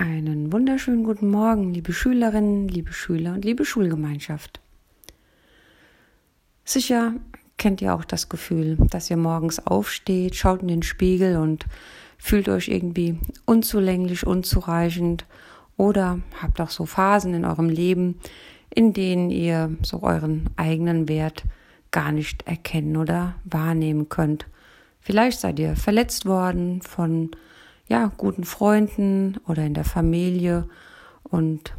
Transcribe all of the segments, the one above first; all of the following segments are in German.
Einen wunderschönen guten Morgen, liebe Schülerinnen, liebe Schüler und liebe Schulgemeinschaft. Sicher kennt ihr auch das Gefühl, dass ihr morgens aufsteht, schaut in den Spiegel und fühlt euch irgendwie unzulänglich, unzureichend oder habt auch so Phasen in eurem Leben, in denen ihr so euren eigenen Wert gar nicht erkennen oder wahrnehmen könnt. Vielleicht seid ihr verletzt worden von ja, guten Freunden oder in der Familie und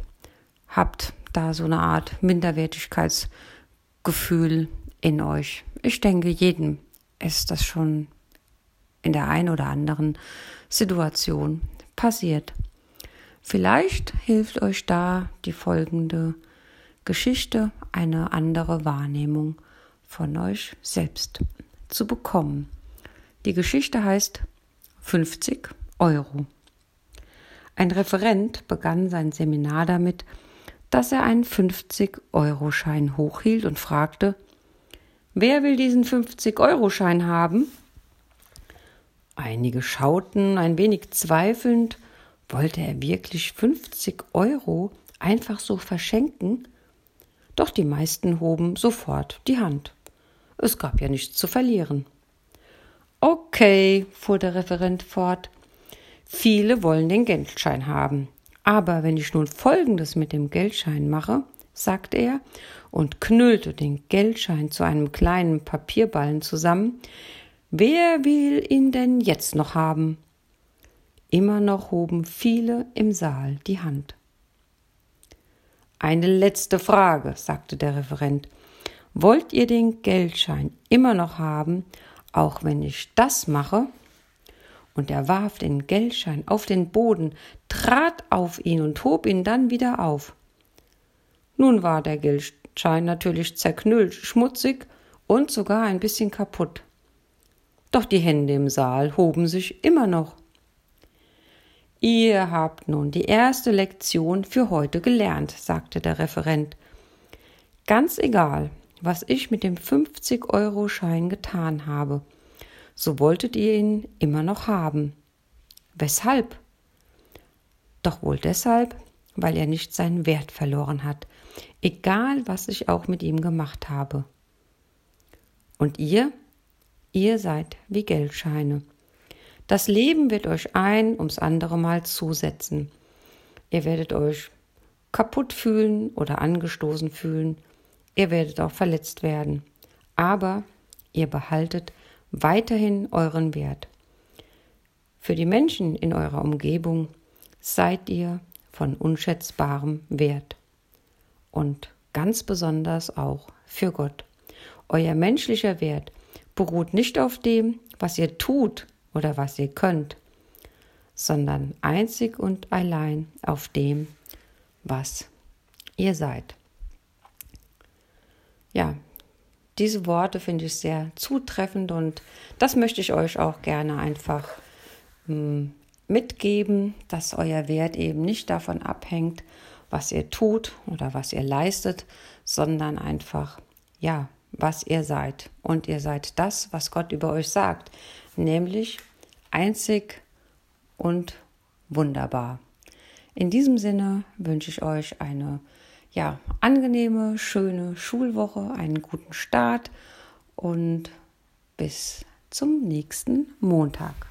habt da so eine Art Minderwertigkeitsgefühl in euch. Ich denke, jedem ist das schon in der einen oder anderen Situation passiert. Vielleicht hilft euch da die folgende Geschichte, eine andere Wahrnehmung von euch selbst zu bekommen. Die Geschichte heißt 50 Euro. Ein Referent begann sein Seminar damit, dass er einen 50-Euro-Schein hochhielt und fragte, Wer will diesen 50-Euro-Schein haben? Einige schauten ein wenig zweifelnd. Wollte er wirklich 50 Euro einfach so verschenken? Doch die meisten hoben sofort die Hand. Es gab ja nichts zu verlieren. Okay, fuhr der Referent fort, Viele wollen den Geldschein haben. Aber wenn ich nun Folgendes mit dem Geldschein mache, sagte er und knüllte den Geldschein zu einem kleinen Papierballen zusammen, wer will ihn denn jetzt noch haben? Immer noch hoben viele im Saal die Hand. Eine letzte Frage, sagte der Referent. Wollt ihr den Geldschein immer noch haben, auch wenn ich das mache? Und er warf den Geldschein auf den Boden, trat auf ihn und hob ihn dann wieder auf. Nun war der Geldschein natürlich zerknüllt, schmutzig und sogar ein bisschen kaputt. Doch die Hände im Saal hoben sich immer noch. Ihr habt nun die erste Lektion für heute gelernt, sagte der Referent. Ganz egal, was ich mit dem 50-Euro-Schein getan habe so wolltet ihr ihn immer noch haben. Weshalb? Doch wohl deshalb, weil er nicht seinen Wert verloren hat, egal was ich auch mit ihm gemacht habe. Und ihr? Ihr seid wie Geldscheine. Das Leben wird euch ein ums andere Mal zusetzen. Ihr werdet euch kaputt fühlen oder angestoßen fühlen. Ihr werdet auch verletzt werden. Aber ihr behaltet weiterhin euren Wert. Für die Menschen in eurer Umgebung seid ihr von unschätzbarem Wert. Und ganz besonders auch für Gott. Euer menschlicher Wert beruht nicht auf dem, was ihr tut oder was ihr könnt, sondern einzig und allein auf dem, was ihr seid. Ja, diese Worte finde ich sehr zutreffend und das möchte ich euch auch gerne einfach hm, mitgeben, dass euer Wert eben nicht davon abhängt, was ihr tut oder was ihr leistet, sondern einfach, ja, was ihr seid. Und ihr seid das, was Gott über euch sagt, nämlich einzig und wunderbar. In diesem Sinne wünsche ich euch eine ja, angenehme, schöne Schulwoche, einen guten Start und bis zum nächsten Montag.